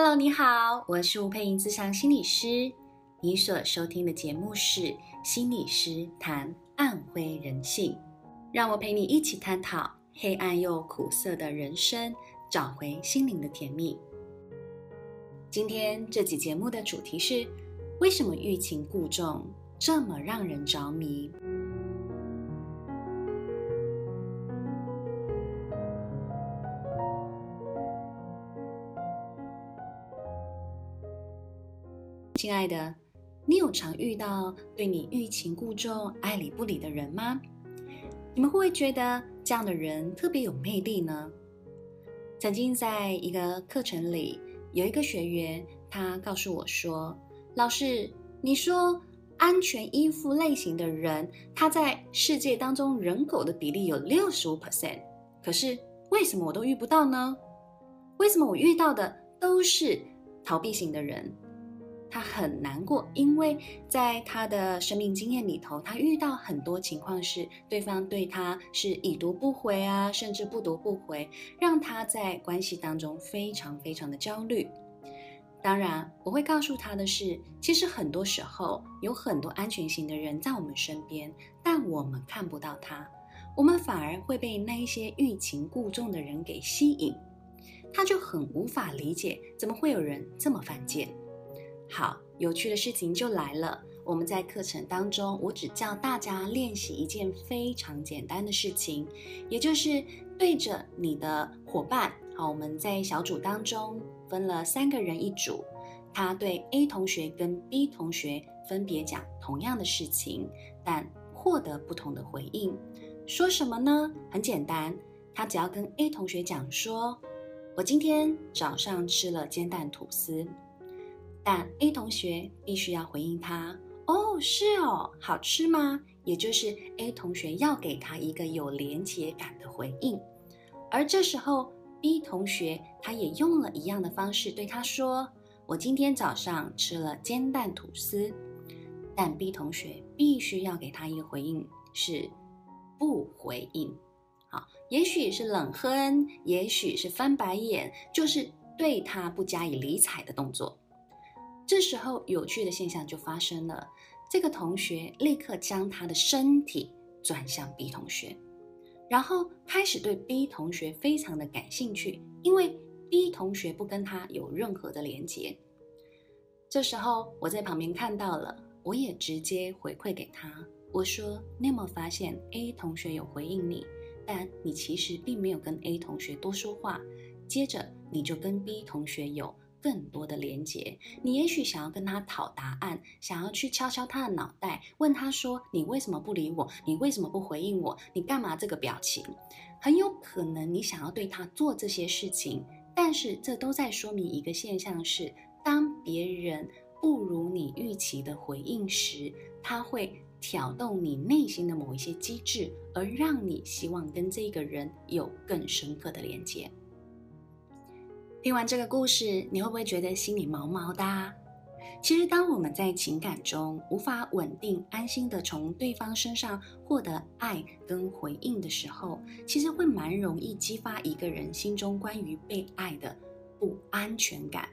Hello，你好，我是吴佩莹，咨商心理师。你所收听的节目是心理师谈暗灰人性，让我陪你一起探讨黑暗又苦涩的人生，找回心灵的甜蜜。今天这期节目的主题是：为什么欲擒故纵这么让人着迷？亲爱的，你有常遇到对你欲擒故纵、爱理不理的人吗？你们会不会觉得这样的人特别有魅力呢？曾经在一个课程里，有一个学员，他告诉我说：“老师，你说安全依附类型的人，他在世界当中人口的比例有六十五 percent，可是为什么我都遇不到呢？为什么我遇到的都是逃避型的人？”他很难过，因为在他的生命经验里头，他遇到很多情况是对方对他是已读不回啊，甚至不读不回，让他在关系当中非常非常的焦虑。当然，我会告诉他的是，其实很多时候有很多安全型的人在我们身边，但我们看不到他，我们反而会被那一些欲擒故纵的人给吸引，他就很无法理解，怎么会有人这么犯贱。好，有趣的事情就来了。我们在课程当中，我只教大家练习一件非常简单的事情，也就是对着你的伙伴。好，我们在小组当中分了三个人一组，他对 A 同学跟 B 同学分别讲同样的事情，但获得不同的回应。说什么呢？很简单，他只要跟 A 同学讲说：“我今天早上吃了煎蛋吐司。”但 A 同学必须要回应他：“哦，是哦，好吃吗？”也就是 A 同学要给他一个有连结感的回应。而这时候 B 同学他也用了一样的方式对他说：“我今天早上吃了煎蛋吐司。”但 B 同学必须要给他一个回应，是不回应。好，也许是冷哼，也许是翻白眼，就是对他不加以理睬的动作。这时候，有趣的现象就发生了。这个同学立刻将他的身体转向 B 同学，然后开始对 B 同学非常的感兴趣，因为 B 同学不跟他有任何的连接。这时候，我在旁边看到了，我也直接回馈给他，我说：“你有没有发现 A 同学有回应你，但你其实并没有跟 A 同学多说话，接着你就跟 B 同学有。”更多的连接，你也许想要跟他讨答案，想要去敲敲他的脑袋，问他说：“你为什么不理我？你为什么不回应我？你干嘛这个表情？”很有可能你想要对他做这些事情，但是这都在说明一个现象是：当别人不如你预期的回应时，他会挑动你内心的某一些机制，而让你希望跟这个人有更深刻的连接。听完这个故事，你会不会觉得心里毛毛的？其实，当我们在情感中无法稳定、安心地从对方身上获得爱跟回应的时候，其实会蛮容易激发一个人心中关于被爱的不安全感，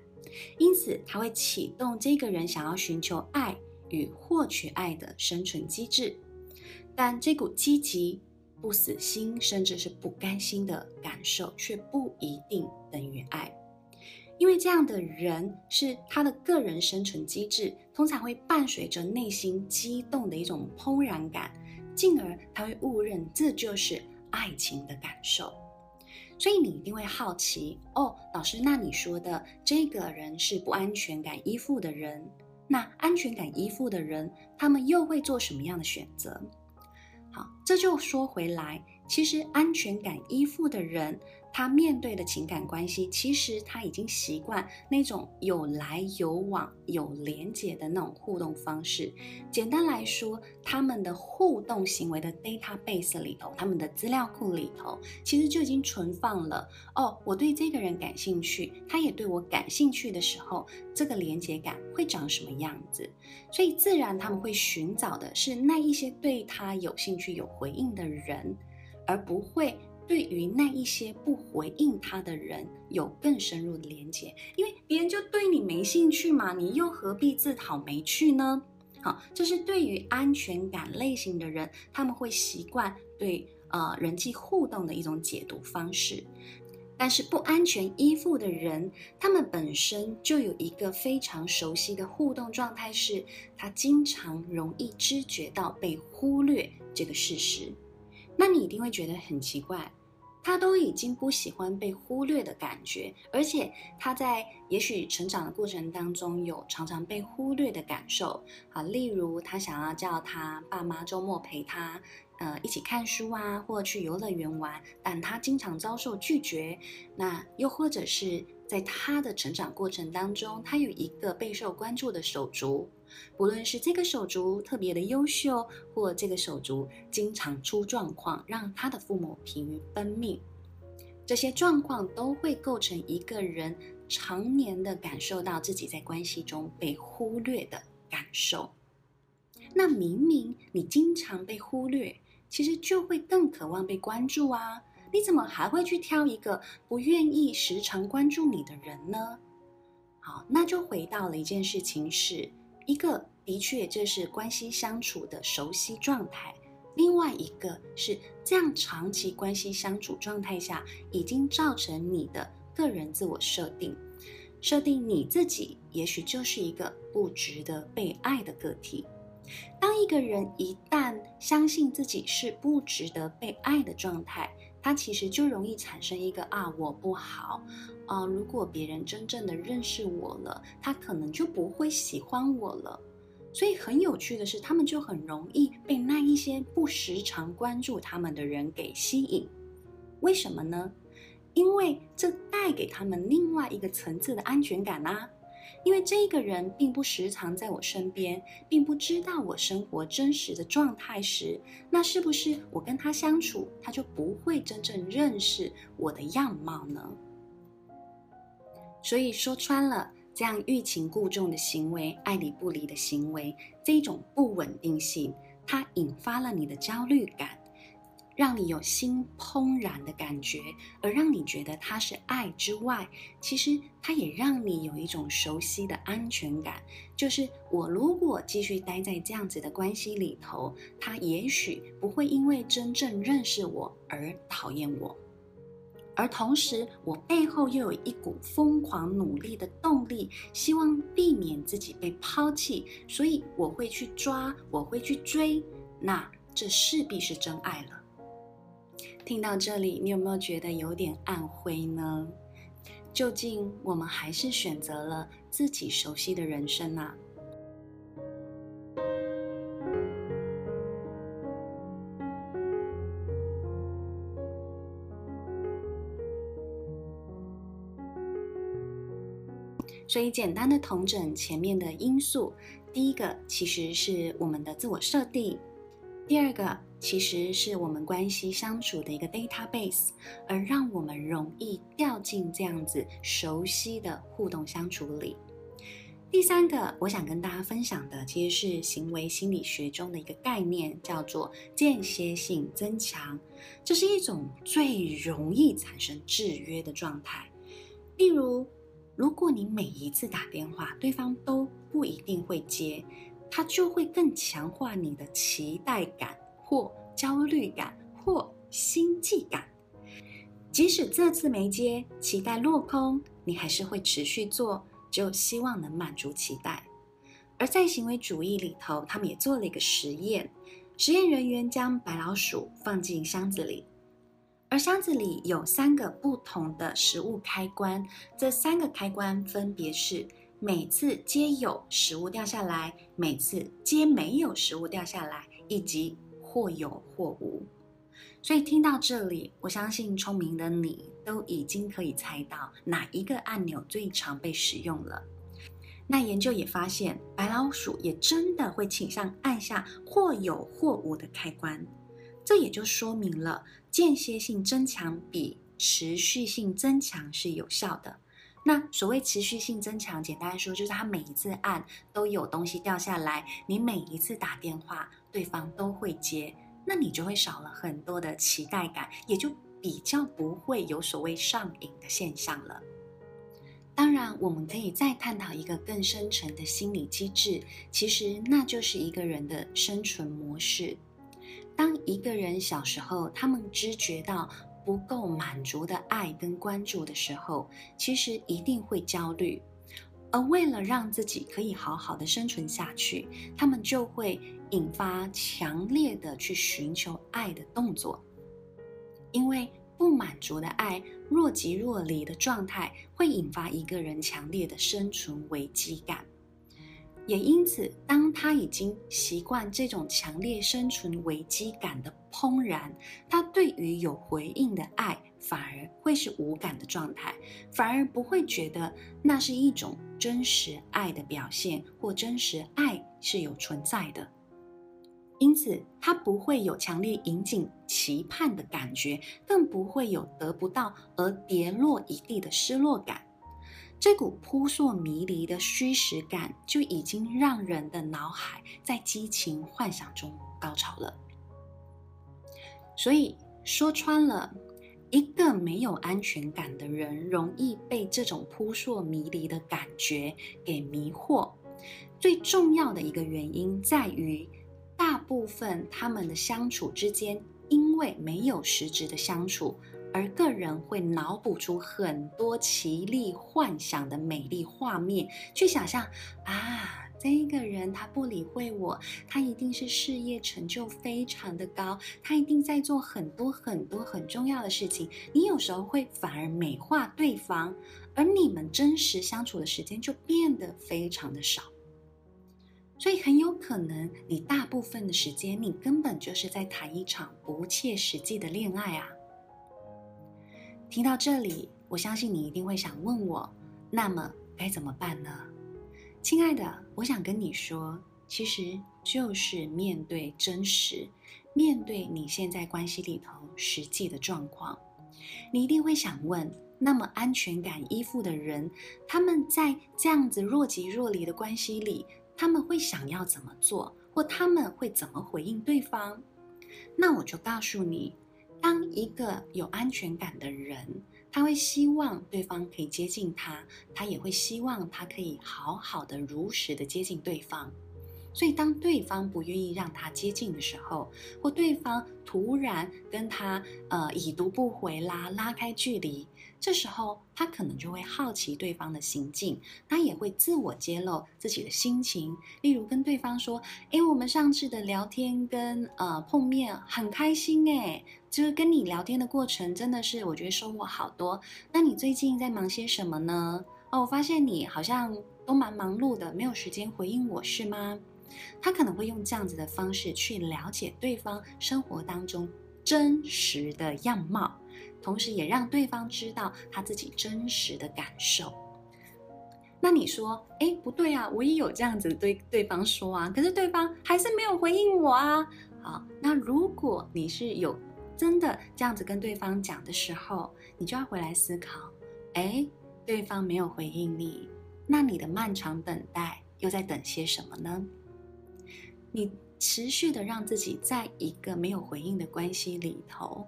因此他会启动这个人想要寻求爱与获取爱的生存机制。但这股积极、不死心，甚至是不甘心的感受，却不一定等于爱。因为这样的人是他的个人生存机制，通常会伴随着内心激动的一种怦然感，进而他会误认这就是爱情的感受。所以你一定会好奇哦，老师，那你说的这个人是不安全感依附的人，那安全感依附的人，他们又会做什么样的选择？好，这就说回来，其实安全感依附的人。他面对的情感关系，其实他已经习惯那种有来有往、有连结的那种互动方式。简单来说，他们的互动行为的 database 里头，他们的资料库里头，其实就已经存放了。哦，我对这个人感兴趣，他也对我感兴趣的时候，这个连结感会长什么样子？所以自然他们会寻找的是那一些对他有兴趣、有回应的人，而不会。对于那一些不回应他的人有更深入的连接，因为别人就对你没兴趣嘛，你又何必自讨没趣呢？好，这是对于安全感类型的人，他们会习惯对呃人际互动的一种解读方式。但是不安全依附的人，他们本身就有一个非常熟悉的互动状态，是他经常容易知觉到被忽略这个事实。那你一定会觉得很奇怪，他都已经不喜欢被忽略的感觉，而且他在也许成长的过程当中有常常被忽略的感受啊，例如他想要叫他爸妈周末陪他。呃，一起看书啊，或去游乐园玩，但他经常遭受拒绝。那又或者是在他的成长过程当中，他有一个备受关注的手足，不论是这个手足特别的优秀，或这个手足经常出状况，让他的父母疲于奔命，这些状况都会构成一个人常年的感受到自己在关系中被忽略的感受。那明明你经常被忽略。其实就会更渴望被关注啊！你怎么还会去挑一个不愿意时常关注你的人呢？好，那就回到了一件事情是，一个的确这是关系相处的熟悉状态；另外一个是这样长期关系相处状态下，已经造成你的个人自我设定，设定你自己也许就是一个不值得被爱的个体。当一个人一旦相信自己是不值得被爱的状态，他其实就容易产生一个啊，我不好啊，如果别人真正的认识我了，他可能就不会喜欢我了。所以很有趣的是，他们就很容易被那一些不时常关注他们的人给吸引。为什么呢？因为这带给他们另外一个层次的安全感啊。因为这个人并不时常在我身边，并不知道我生活真实的状态时，那是不是我跟他相处，他就不会真正认识我的样貌呢？所以说穿了，这样欲擒故纵的行为、爱理不理的行为，这种不稳定性，它引发了你的焦虑感。让你有心怦然的感觉，而让你觉得它是爱之外，其实它也让你有一种熟悉的安全感。就是我如果继续待在这样子的关系里头，他也许不会因为真正认识我而讨厌我，而同时我背后又有一股疯狂努力的动力，希望避免自己被抛弃，所以我会去抓，我会去追，那这势必是真爱了。听到这里，你有没有觉得有点暗灰呢？究竟我们还是选择了自己熟悉的人生啊？所以，简单的统整前面的因素，第一个其实是我们的自我设定。第二个其实是我们关系相处的一个 database，而让我们容易掉进这样子熟悉的互动相处里。第三个，我想跟大家分享的其实是行为心理学中的一个概念，叫做间歇性增强。这是一种最容易产生制约的状态。例如，如果你每一次打电话，对方都不一定会接。它就会更强化你的期待感，或焦虑感，或心悸感。即使这次没接，期待落空，你还是会持续做，就希望能满足期待。而在行为主义里头，他们也做了一个实验：实验人员将白老鼠放进箱子里，而箱子里有三个不同的食物开关，这三个开关分别是。每次接有食物掉下来，每次接没有食物掉下来，以及或有或无。所以听到这里，我相信聪明的你都已经可以猜到哪一个按钮最常被使用了。那研究也发现，白老鼠也真的会倾向按下或有或无的开关。这也就说明了间歇性增强比持续性增强是有效的。那所谓持续性增强，简单说就是它每一次按都有东西掉下来，你每一次打电话，对方都会接，那你就会少了很多的期待感，也就比较不会有所谓上瘾的现象了。当然，我们可以再探讨一个更深层的心理机制，其实那就是一个人的生存模式。当一个人小时候，他们知觉到不够满足的爱跟关注的时候，其实一定会焦虑。而为了让自己可以好好的生存下去，他们就会引发强烈的去寻求爱的动作，因为。不满足的爱，若即若离的状态，会引发一个人强烈的生存危机感。也因此，当他已经习惯这种强烈生存危机感的怦然，他对于有回应的爱，反而会是无感的状态，反而不会觉得那是一种真实爱的表现，或真实爱是有存在的。因此，他不会有强烈引颈期盼的感觉，更不会有得不到而跌落一地的失落感。这股扑朔迷离的虚实感，就已经让人的脑海在激情幻想中高潮了。所以说穿了，一个没有安全感的人，容易被这种扑朔迷离的感觉给迷惑。最重要的一个原因在于。大部分他们的相处之间，因为没有实质的相处，而个人会脑补出很多奇丽幻想的美丽画面，去想象啊，这个人他不理会我，他一定是事业成就非常的高，他一定在做很多很多很重要的事情。你有时候会反而美化对方，而你们真实相处的时间就变得非常的少。所以很有可能，你大部分的时间，你根本就是在谈一场不切实际的恋爱啊！听到这里，我相信你一定会想问我，那么该怎么办呢？亲爱的，我想跟你说，其实就是面对真实，面对你现在关系里头实际的状况。你一定会想问，那么安全感依附的人，他们在这样子若即若离的关系里，他们会想要怎么做，或他们会怎么回应对方？那我就告诉你，当一个有安全感的人，他会希望对方可以接近他，他也会希望他可以好好的、如实的接近对方。所以，当对方不愿意让他接近的时候，或对方突然跟他呃已读不回啦，拉开距离，这时候他可能就会好奇对方的行径，他也会自我揭露自己的心情，例如跟对方说：“哎，我们上次的聊天跟呃碰面很开心哎，就是跟你聊天的过程真的是我觉得收获好多。那你最近在忙些什么呢？哦，我发现你好像都蛮忙碌的，没有时间回应我是吗？”他可能会用这样子的方式去了解对方生活当中真实的样貌，同时也让对方知道他自己真实的感受。那你说，哎，不对啊，我也有这样子对对方说啊，可是对方还是没有回应我啊。好，那如果你是有真的这样子跟对方讲的时候，你就要回来思考，哎，对方没有回应你，那你的漫长等待又在等些什么呢？你持续的让自己在一个没有回应的关系里头，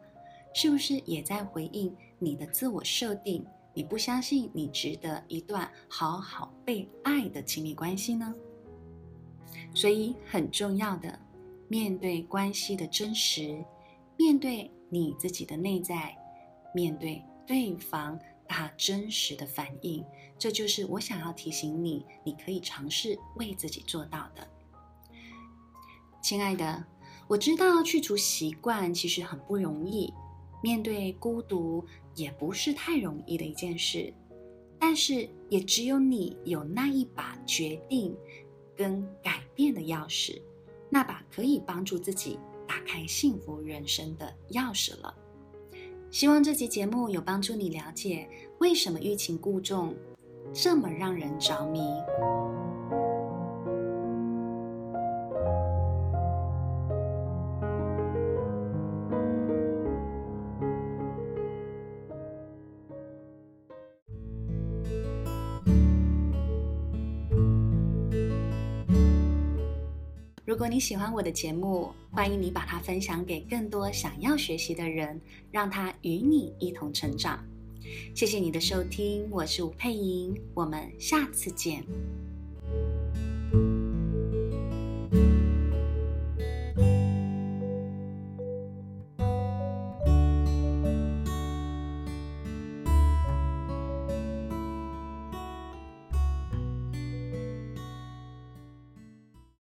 是不是也在回应你的自我设定？你不相信你值得一段好好被爱的亲密关系呢？所以很重要的，面对关系的真实，面对你自己的内在，面对对方他真实的反应，这就是我想要提醒你，你可以尝试为自己做到的。亲爱的，我知道去除习惯其实很不容易，面对孤独也不是太容易的一件事。但是，也只有你有那一把决定跟改变的钥匙，那把可以帮助自己打开幸福人生的钥匙了。希望这期节目有帮助你了解为什么欲擒故纵这么让人着迷。你喜欢我的节目，欢迎你把它分享给更多想要学习的人，让他与你一同成长。谢谢你的收听，我是吴佩莹，我们下次见。